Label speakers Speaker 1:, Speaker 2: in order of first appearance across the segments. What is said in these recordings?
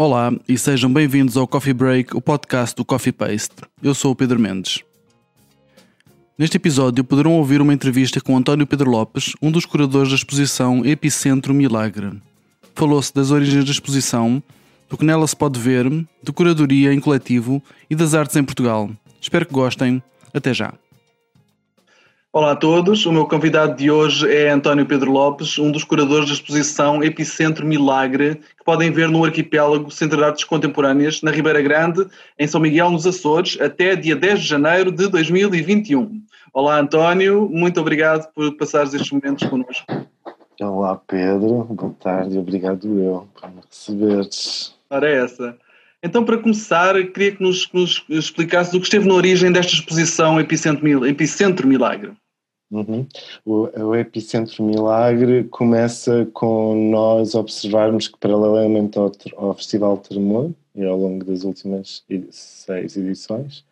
Speaker 1: Olá e sejam bem-vindos ao Coffee Break, o podcast do Coffee Paste. Eu sou o Pedro Mendes. Neste episódio poderão ouvir uma entrevista com António Pedro Lopes, um dos curadores da exposição Epicentro Milagre. Falou-se das origens da exposição, do que nela se pode ver, de curadoria em coletivo e das artes em Portugal. Espero que gostem. Até já. Olá a todos, o meu convidado de hoje é António Pedro Lopes, um dos curadores da exposição Epicentro Milagre, que podem ver no arquipélago Centro de Artes Contemporâneas, na Ribeira Grande, em São Miguel, nos Açores, até dia 10 de janeiro de 2021. Olá António, muito obrigado por passares estes momentos connosco.
Speaker 2: Olá Pedro, boa tarde, obrigado eu por me receberes.
Speaker 1: Ora é essa. Então, para começar, queria que nos, nos explicasse o que esteve na origem desta exposição Epicentro Milagre.
Speaker 2: Uhum. O, o, Epicentro Milagre começa com nós observarmos que, paralelamente ao, ao Festival Tremor, e ao longo das últimas seis edições,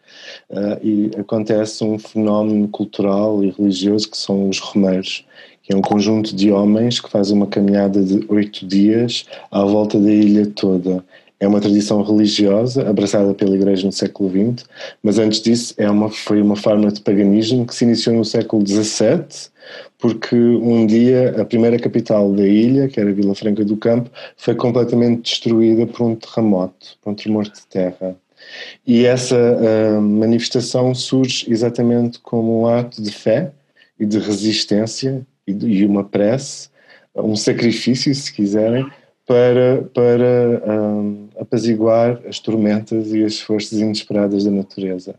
Speaker 2: uh, e acontece um fenómeno cultural e religioso que são os romeiros, que é um conjunto de homens que faz uma caminhada de oito dias à volta da ilha toda é uma tradição religiosa abraçada pela Igreja no século XX, mas antes disso é uma, foi uma forma de paganismo que se iniciou no século XVII, porque um dia a primeira capital da ilha, que era Vila Franca do Campo, foi completamente destruída por um terremoto, por um tremor de terra. E essa uh, manifestação surge exatamente como um ato de fé e de resistência e, de, e uma prece, um sacrifício, se quiserem, para, para um, apaziguar as tormentas e as forças inesperadas da natureza.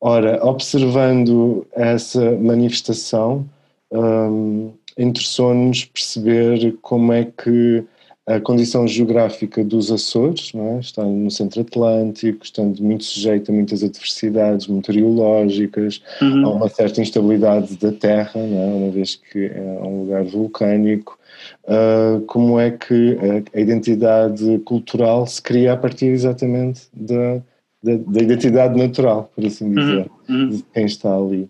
Speaker 2: Ora, observando essa manifestação, um, interessou-nos perceber como é que a condição geográfica dos Açores, é? estando no centro atlântico, estando muito sujeito a muitas adversidades meteorológicas, uhum. a uma certa instabilidade da terra, é? uma vez que é um lugar vulcânico, uh, como é que a, identidade cultural se cria a partir exatamente da, da, da identidade natural, por assim uhum, dizer, uhum. de quem está ali.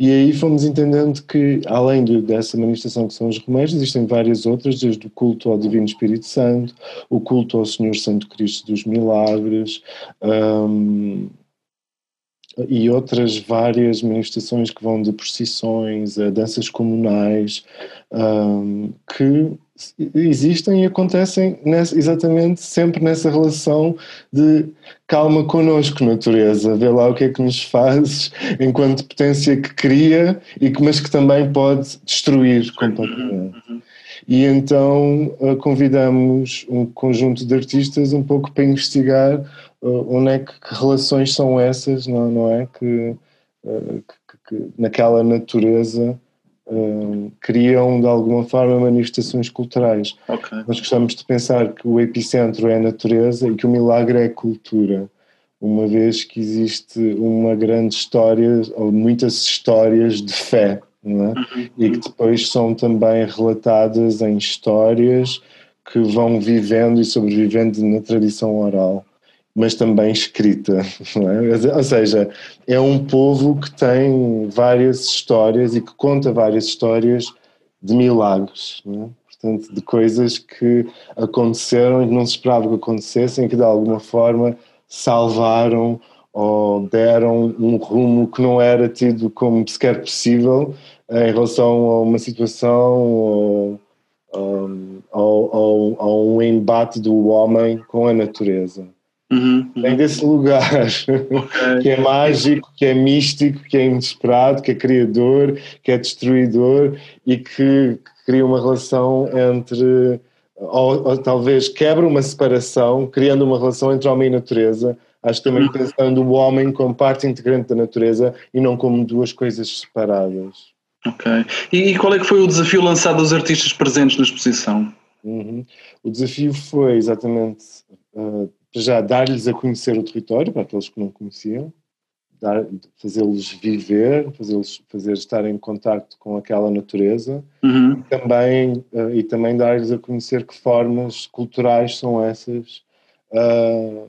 Speaker 2: E aí fomos entendendo que, além de, dessa manifestação que são os remédios, existem várias outras, desde o culto ao Divino Espírito Santo, o culto ao Senhor Santo Cristo dos Milagres, um, e outras várias manifestações que vão de procissões a danças comunais, um, que existem e acontecem nessa, exatamente sempre nessa relação de calma connosco, natureza, vê lá o que é que nos fazes enquanto potência que cria, e que, mas que também pode destruir completamente. E então uh, convidamos um conjunto de artistas um pouco para investigar onde é que, que, relações são essas, não, não é? Que, uh, que, que naquela natureza criam de alguma forma manifestações culturais. Okay. Nós gostamos de pensar que o epicentro é a natureza e que o milagre é a cultura, uma vez que existe uma grande história ou muitas histórias de fé é? uhum. e que depois são também relatadas em histórias que vão vivendo e sobrevivendo na tradição oral, mas também escrita. É? Ou seja, é um povo que tem várias histórias e que conta várias histórias de milagres. É? Portanto, de coisas que aconteceram e que não se esperava que acontecessem, que de alguma forma salvaram ou deram um rumo que não era tido como sequer possível em relação a uma situação ou, a um embate do homem com a natureza. Uhum, uhum. Vem desse lugar okay. que é mágico, que é místico, que é inesperado, que é criador, que é destruidor e que, que cria uma relação entre, ou, ou, talvez quebra uma separação, criando uma relação entre homem e natureza, Acho também uhum. pensando o homem como parte integrante da natureza e não como duas coisas separadas.
Speaker 1: Ok. E, qual é que foi o desafio lançado aos artistas presentes na exposição?
Speaker 2: Uhum. O desafio foi exatamente uh, já dar-lhes a conhecer o território, para aqueles que não conheciam, fazê-los viver, fazê-los fazer estar em contato com aquela natureza uhum. e também, uh, e também dar-lhes a conhecer que formas culturais são essas uh,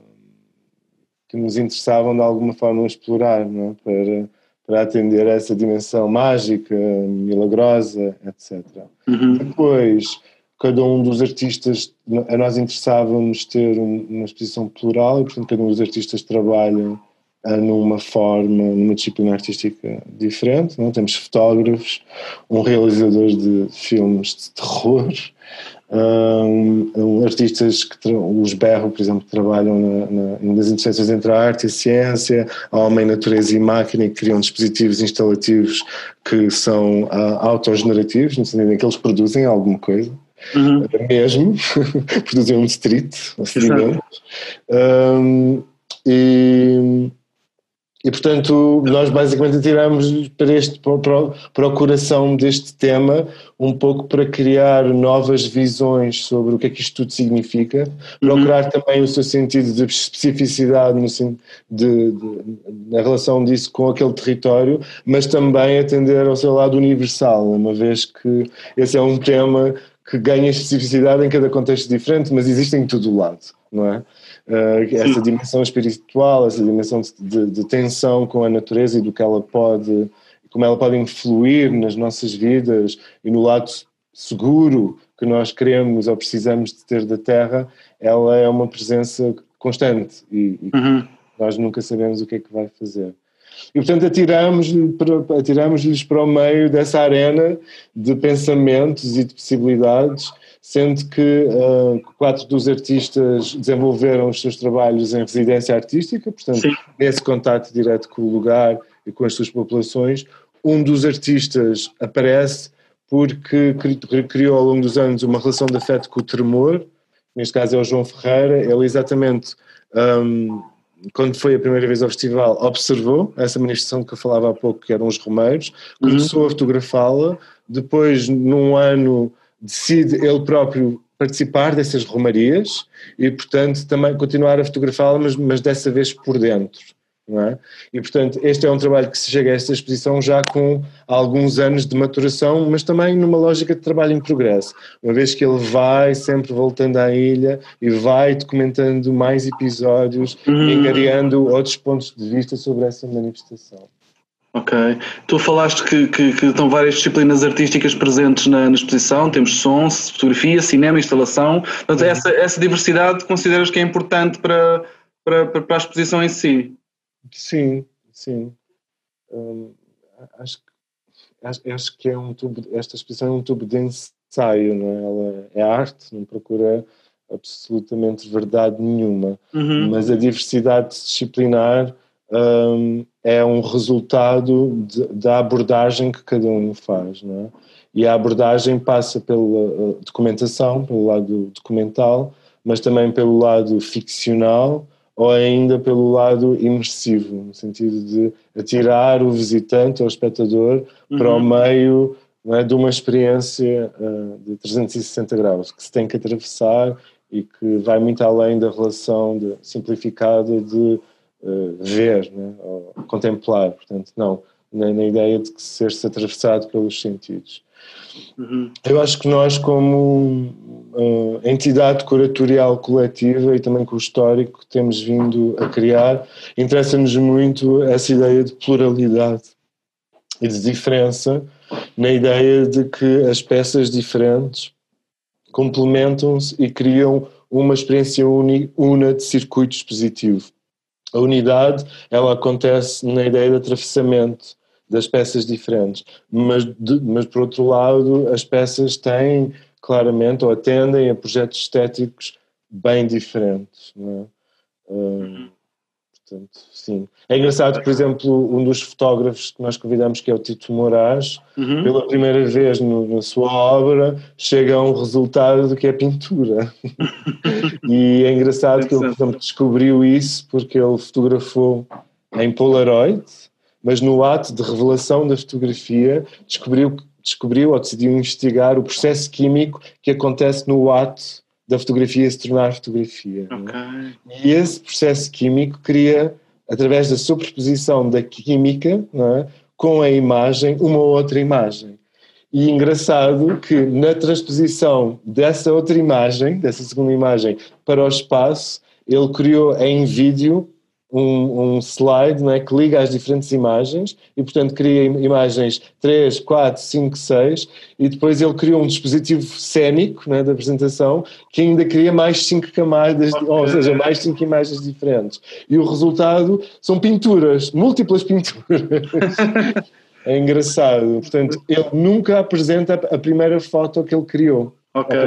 Speaker 2: que nos interessavam de alguma forma explorar, é? para, para atender a essa dimensão mágica, milagrosa, etc. Uhum. Depois, cada um dos artistas, a nós interessava-nos ter uma exposição plural e, portanto, cada um dos artistas trabalha uh, numa forma, numa disciplina artística diferente. Não? Temos fotógrafos, um realizador de filmes de terror, um, artistas que os Berro, por exemplo, trabalham na, na, nas intersecções entre a arte e a ciência, a homem, natureza e máquina, que criam dispositivos instalativos que são uh, autogenerativos, no sentido em que eles produzem alguma coisa. Uhum. mesmo, produzem um distrito, um, e e, portanto, nós basicamente tiramos para, este, para, o coração deste tema um pouco para criar novas visões sobre o que é que isto tudo significa, uhum. procurar também o seu sentido de especificidade no, de, de, na relação disso com aquele território, mas também atender ao seu lado universal, uma vez que esse é um tema que ganha especificidade em cada contexto diferente, mas existe em todo o lado, não é? Uh, essa dimensão espiritual, essa dimensão de, de, de, tensão com a natureza e do que ela pode, como ela pode influir nas nossas vidas e no lado seguro que nós queremos ou precisamos de ter da Terra, ela é uma presença constante e, e uhum. nós nunca sabemos o que é que vai fazer. E portanto atiramos-lhes para, atiramos para o meio dessa arena de pensamentos e de possibilidades sendo que uh, quatro dos artistas desenvolveram os seus trabalhos em residência artística, portanto, Sim. nesse contato direto com o lugar e com as suas populações. Um dos artistas aparece porque criou ao longo dos anos uma relação de afeto com o tremor, neste caso é o João Ferreira, ele exatamente, um, quando foi a primeira vez ao festival, observou essa manifestação que eu falava há pouco, que eram os Romeiros, começou uhum. a fotografá-la, depois, num ano decide ele próprio participar dessas romarias e, portanto, também continuar a fotografá-la, mas, mas dessa vez por dentro. É? E, portanto, este é um trabalho que se chega a esta exposição já com alguns anos de maturação, mas também numa lógica de trabalho em progresso, uma vez que ele vai sempre voltando à ilha e vai documentando mais episódios, uhum. engariando outros pontos de vista sobre essa manifestação.
Speaker 1: Ok. Tu falaste que, que, que, estão várias disciplinas artísticas presentes na, na, exposição, temos som, fotografia, cinema, instalação. Portanto, uhum. essa, essa diversidade consideras que é importante para, para, para a exposição em si?
Speaker 2: Sim, sim. Hum, acho, acho, acho, que é um tubo, esta exposição é um tubo de ensaio, não é? Ela é arte, não procura absolutamente verdade nenhuma, uhum. mas a diversidade disciplinar um, é um resultado de, da abordagem que cada um faz, não é? E a abordagem passa pela uh, documentação, pelo lado documental, mas também pelo lado ficcional ou ainda pelo lado imersivo, no sentido de atirar o visitante ou o espectador uhum. para o meio é, de uma experiência uh, de 360 graus, que se tem que atravessar e que vai muito além da relação de, simplificada de uh, ver né, ou contemplar. Portanto, não, na, na ideia de ser-se atravessado pelos sentidos. Uhum. Eu acho que nós, como uh, entidade curatorial coletiva e também com o histórico que temos vindo a criar, interessa-nos muito essa ideia de pluralidade e de diferença, na ideia de que as peças diferentes complementam-se e criam uma experiência una de circuito expositivo. A unidade, ela acontece na ideia de atravessamento das peças diferentes, mas, de, mas por outro lado as peças têm claramente ou atendem a projetos estéticos bem diferentes. Não é? Hum, portanto, sim. É engraçado por exemplo, um dos fotógrafos que nós convidamos, que é o Tito Moraes, uhum. pela primeira vez no, na sua obra, chega a um resultado do que é pintura. e é engraçado que ele, por exemplo, descobriu isso porque ele fotografou em Polaroid, mas no ato de revelação da fotografia descobriu, descobriu ou decidiu investigar o processo químico que acontece no ato da fotografia se tornar fotografia. É? Okay. E esse processo químico cria, através da superposição da química é? com a imagem, uma outra imagem. E engraçado que na transposição dessa outra imagem, dessa segunda imagem, para o espaço, ele criou em vídeo um, um, slide não é, que liga as diferentes imagens e, portanto, cria imagens 3, 4, 5, 6 e depois ele criou um dispositivo cénico né, da apresentação que ainda cria mais 5 camadas, ou seja, mais 5 imagens diferentes. E o resultado são pinturas, múltiplas pinturas. é engraçado. Portanto, ele nunca apresenta a primeira foto que ele criou. Ok.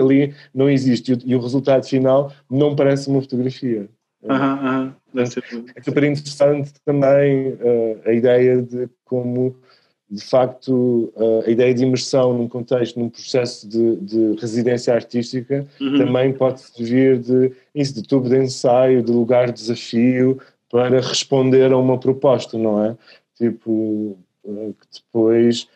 Speaker 2: Ali não existe e o resultado final não parece uma fotografia.
Speaker 1: Aham,
Speaker 2: aham. É super interessante também uh, a ideia de como, de facto, uh, a ideia de imersão num contexto, num processo de, de residência artística, uhum. também pode servir de, isso, de tubo de ensaio, de lugar de desafio, para responder a uma proposta, não é? Tipo, uh, que depois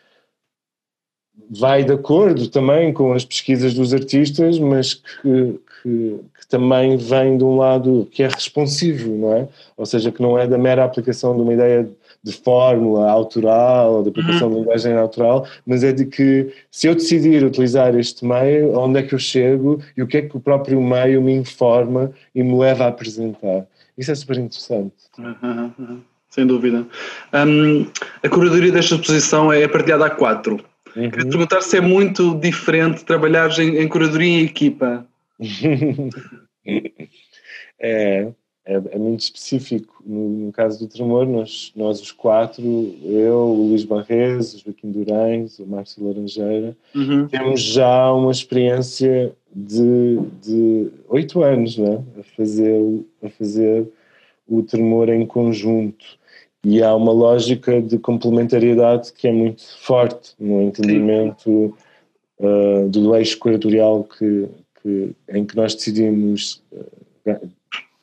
Speaker 2: vai de acordo também com as pesquisas dos artistas, mas que, que, que, também vem de um lado que é responsivo, não é? Ou seja, que não é da mera aplicação de uma ideia de fórmula autoral ou de aplicação uhum. de linguagem natural, mas é de que se eu decidir utilizar este meio, onde é que eu chego e o que é que o próprio meio me informa e me leva a apresentar. Isso é super interessante.
Speaker 1: Uhum, uhum. Sem dúvida. Um, a curadoria desta exposição é partilhada a quatro. Uhum. Queria perguntar se é muito diferente trabalhar em, em curadoria em equipa.
Speaker 2: é, é, é, muito específico. No, no, caso do Tremor, nós, nós os quatro, eu, o Luís Barres, o Joaquim Durães, o Márcio Laranjeira, uhum. temos já uma experiência de oito anos né? a, fazer, a fazer o Tremor em conjunto e há uma lógica de complementariedade que é muito forte no entendimento uh, do eixo curatorial que, que, em que nós decidimos uh,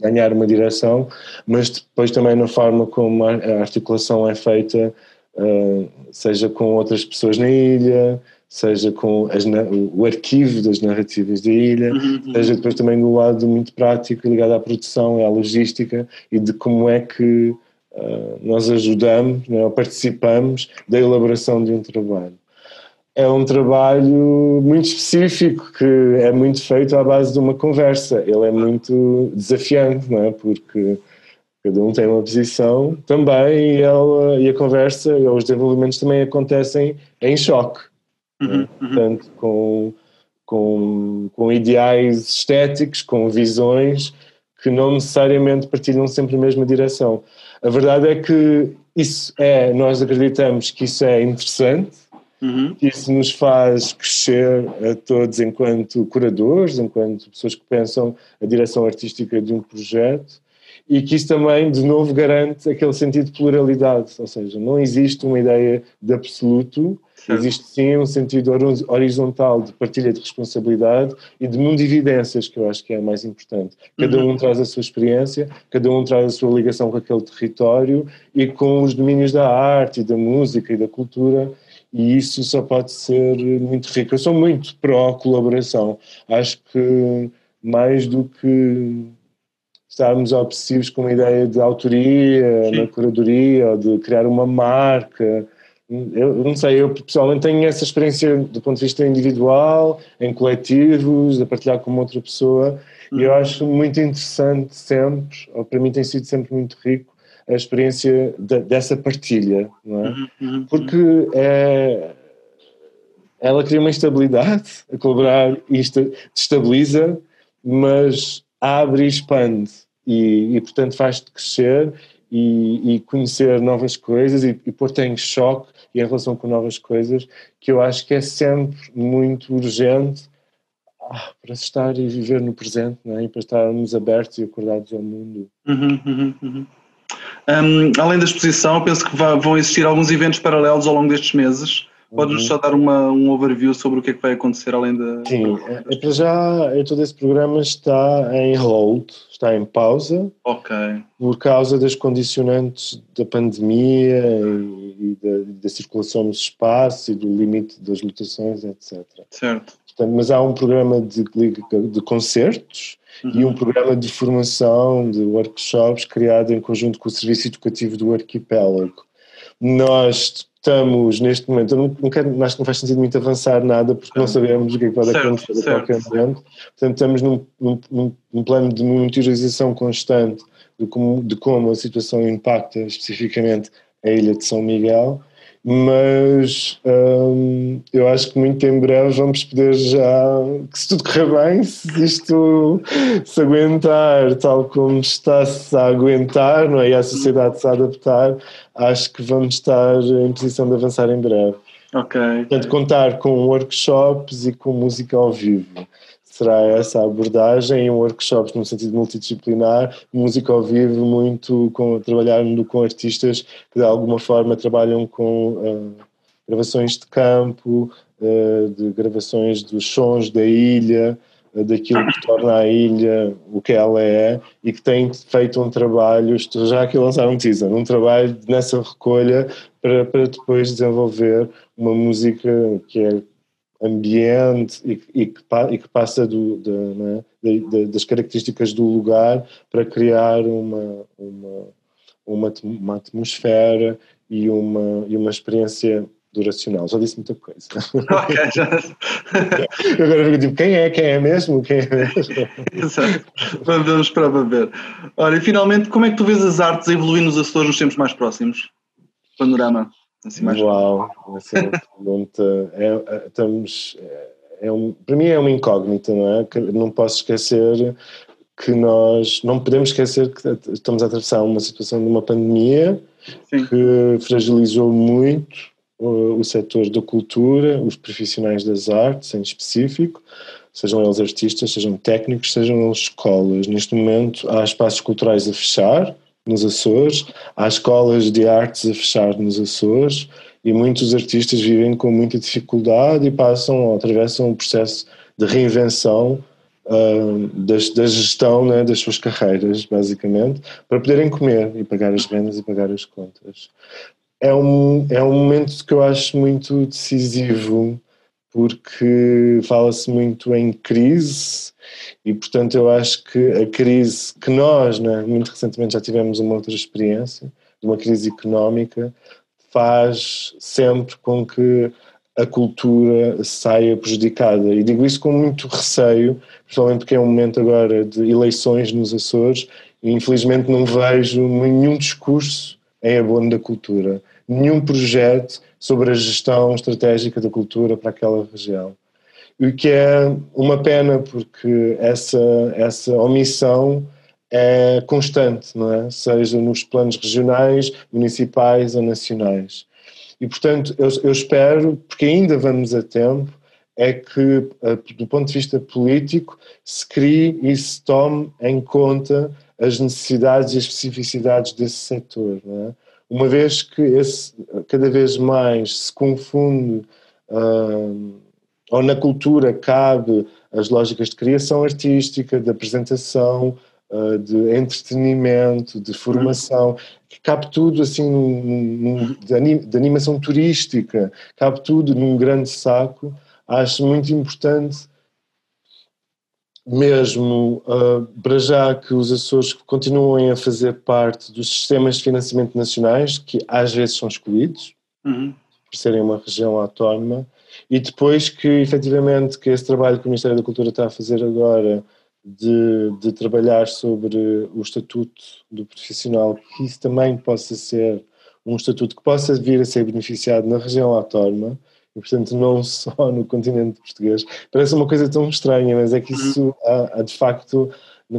Speaker 2: ganhar uma direção, mas depois também na forma como a articulação é feita, uh, seja com outras pessoas na ilha, seja com as, o arquivo das narrativas da ilha, uhum, uhum. seja depois também do lado muito prático ligado à produção e à logística e de como é que uh, nós ajudamos, né, participamos da elaboração de um trabalho. É um trabalho muito específico que é muito feito à base de uma conversa. Ele é muito desafiante, não é? Porque cada um tem uma posição também e, ela, e a conversa e os desenvolvimentos também acontecem em choque. É? Uhum, uhum. Portanto, com, com, com ideais estéticos, com visões que não necessariamente partilham sempre a mesma direção. A verdade é que isso é, nós acreditamos que isso é interessante, uhum. que isso nos faz crescer a todos enquanto curadores, enquanto pessoas que pensam a direção artística de um projeto e que isso também, de novo, garante aquele sentido de pluralidade, ou seja, não existe uma ideia de absoluto, Existe sim um sentido horizontal de partilha de responsabilidade e de mundividências, que eu acho que é mais importante. Cada uhum. um traz a sua experiência, cada um traz a sua ligação com aquele território e com os domínios da arte, e da música e da cultura, e isso só pode ser muito rico. Eu sou muito pró-colaboração. Acho que mais do que estarmos obsessivos com uma ideia de autoria Sim. na curadoria ou de criar uma marca eu não sei, eu pessoalmente tenho essa experiência do ponto de vista individual, em coletivos, a partilhar com outra pessoa, uhum. e eu uhum. acho muito interessante sempre, ou para mim tem sido sempre muito rico, a experiência de, dessa partilha, não é? Uhum. uhum. Porque é, ela cria uma estabilidade, a colaborar destabiliza, mas abre e expande, e, e portanto faz-te crescer e, e, conhecer novas coisas e, e pôr-te em choque e em relação com novas coisas, que eu acho que é sempre muito urgente ah, para estar e viver no presente, não é? e para estarmos abertos e acordados ao mundo.
Speaker 1: Uhum, uhum, uhum. Um, além da exposição, penso que vão existir alguns eventos paralelos ao longo destes meses. Podes-nos uhum. só dar uma, um overview sobre o que é que vai acontecer além da.
Speaker 2: Sim, é, é para já todo esse programa está em hold, está em pausa.
Speaker 1: Ok.
Speaker 2: Por causa das condicionantes da pandemia e, e da, da, circulação nos espaços e do limite das lotações, etc.
Speaker 1: Certo.
Speaker 2: Portanto, mas há um programa de, de concertos uhum. e um programa de formação, de workshops, criado em conjunto com o Serviço Educativo do Arquipélago. Nós estamos neste momento, eu não, não quero, acho que não faz sentido muito avançar nada porque não sabemos o que, é que pode certo, acontecer certo, a qualquer certo. momento. Portanto, estamos num, num, num, plano de monitorização constante de como, de como a situação impacta especificamente a ilha de São Miguel mas hum, eu acho que muito em breve vamos poder já, que se tudo correr bem, se isto se aguentar tal como está-se a aguentar, não é? e a sociedade se a adaptar, acho que vamos estar em posição de avançar em breve.
Speaker 1: Ok.
Speaker 2: Portanto, contar com workshops e com música ao vivo será essa abordagem, workshops no sentido multidisciplinar, música ao vivo, muito com, trabalhando com artistas que de alguma forma trabalham com uh, gravações de campo, uh, de gravações dos sons da ilha, uh, daquilo que torna a ilha o que ela é e que têm feito um trabalho, estou já aqui a lançar um teaser, um trabalho nessa recolha para, para depois desenvolver uma música que é ambiente e, e, que, e que, passa do, de, de, de, das características do lugar para criar uma, uma, uma, uma atmosfera e uma, e uma experiência duracional. Já disse muita coisa. Ok, já. Agora fico tipo, quem é? Quem é mesmo? Quem é mesmo?
Speaker 1: Exato. Vamos para ver. Olha, e finalmente, como é que tu vês as artes a evoluir nos Açores nos tempos mais próximos? Panorama.
Speaker 2: Assim, mais Uau, essa é uma pergunta. É, é, estamos, é um, para mim é uma incógnita, não é? Que não posso esquecer que nós não podemos esquecer que estamos a atravessar uma situação de uma pandemia Sim. que fragilizou muito o, o setor da cultura, os profissionais das artes em específico, sejam eles artistas, sejam técnicos, sejam eles escolas. Neste momento há espaços culturais a fechar, nos Açores, há escolas de artes a fechar nos Açores e muitos artistas vivem com muita dificuldade e passam ou atravessam um processo de reinvenção uh, da gestão né, das suas carreiras, basicamente, para poderem comer e pagar as rendas e pagar as contas. É um, é um momento que eu acho muito decisivo porque fala-se muito em crise e, portanto, eu acho que a crise que nós, né, muito recentemente já tivemos uma outra experiência, uma crise económica, faz sempre com que a cultura saia prejudicada. E digo isso com muito receio, principalmente porque é um momento agora de eleições nos Açores e infelizmente não vejo nenhum discurso em abono da cultura, nenhum projeto sobre a gestão estratégica da cultura para aquela região. O que é uma pena, porque essa, essa omissão é constante, não é? seja nos planos regionais, municipais ou nacionais. E, portanto, eu, eu espero, porque ainda vamos a tempo, é que, do ponto de vista político, se crie e se tome em conta as necessidades e as especificidades desse setor. É? Uma vez que esse cada vez mais se confunde, uh, ou na cultura cabe as lógicas de criação artística, de apresentação, uh, de entretenimento, de formação, que cabe tudo assim num, num, de animação turística, cabe tudo num grande saco. Acho muito importante mesmo uh, para já que os Açores continuem a fazer parte dos sistemas de financiamento nacionais, que às vezes são excluídos, uhum. por serem uma região autónoma, e depois que efetivamente que esse trabalho que o Ministério da Cultura está a fazer agora de, de trabalhar sobre o estatuto do profissional, que isso também possa ser um estatuto que possa vir a ser beneficiado na região autónoma, e portanto não só no continente português. Parece uma coisa tão estranha, mas é que isso há, há de facto,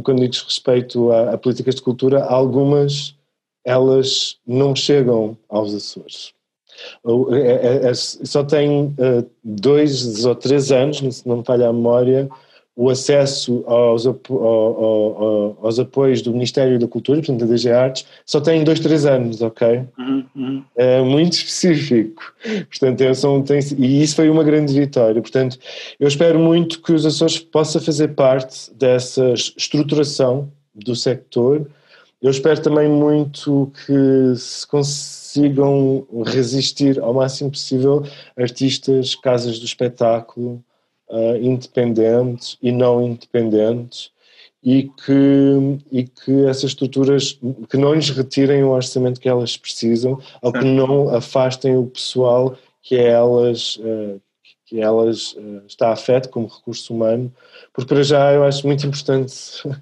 Speaker 2: quando diz respeito a, a, políticas de cultura, algumas elas não chegam aos Açores. É, é, é, só tem uh, dois ou três anos, se não me falha a memória, o acesso aos, aos, apoios do Ministério da Cultura, portanto da DG Artes, só tem dois, três anos, ok? Uhum, uhum. É muito específico. Portanto, é, são, tem, e isso foi uma grande vitória. Portanto, eu espero muito que os Açores possam fazer parte dessa estruturação do sector. Eu espero também muito que se consigam resistir ao máximo possível artistas, casas do espetáculo, uh, independentes e não independentes e que, e que essas estruturas que não lhes retirem o orçamento que elas precisam ou que não afastem o pessoal que elas uh, que elas uh, está afeto como recurso humano porque para já eu acho muito importante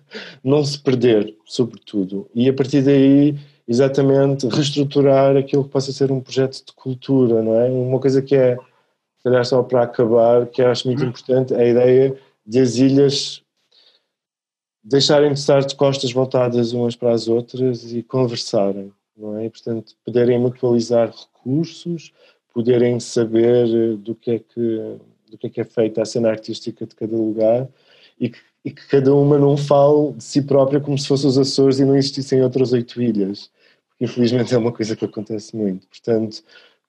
Speaker 2: não se perder sobretudo. E a partir daí exatamente reestruturar aquilo que possa ser um projeto de cultura não é? Uma coisa que é calhar só para acabar que acho muito uhum. importante é a ideia de as ilhas deixarem de estar de costas voltadas umas para as outras e conversarem, não é? E, portanto, poderem mutualizar recursos, poderem saber eh, do que é que do que é que é feita a cena artística de cada lugar e que, e que cada uma não fale de si própria como se fossem os Açores e não existissem outras oito ilhas, porque infelizmente é uma coisa que acontece muito. Portanto,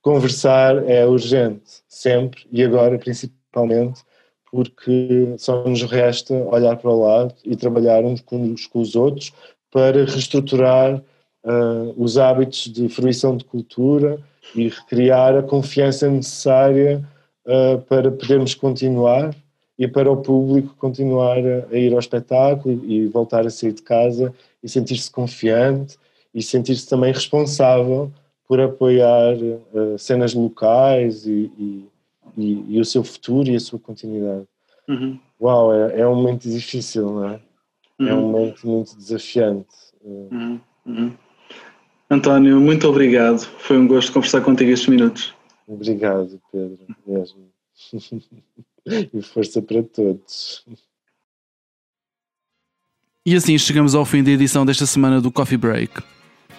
Speaker 2: conversar é urgente, sempre e agora principalmente, porque só nos resta olhar para o lado e trabalhar uns com, com os outros para reestruturar uh, os hábitos de fruição de cultura e recriar a confiança necessária uh, para podermos continuar e para o público continuar a, a ir ao espetáculo e, e, voltar a sair de casa e sentir-se confiante e sentir-se também responsável por apoiar uh, cenas locais e, e e, e, o seu futuro e a sua continuidade. Uhum. Uau, é, é, um momento difícil, não é? Uhum. É um uhum. momento muito desafiante.
Speaker 1: Uhum. Uhum. António, muito obrigado. Foi um gosto conversar contigo estes minutos.
Speaker 2: Obrigado, Pedro, mesmo. e força para todos.
Speaker 1: E assim chegamos ao fim da edição desta semana do Coffee Break.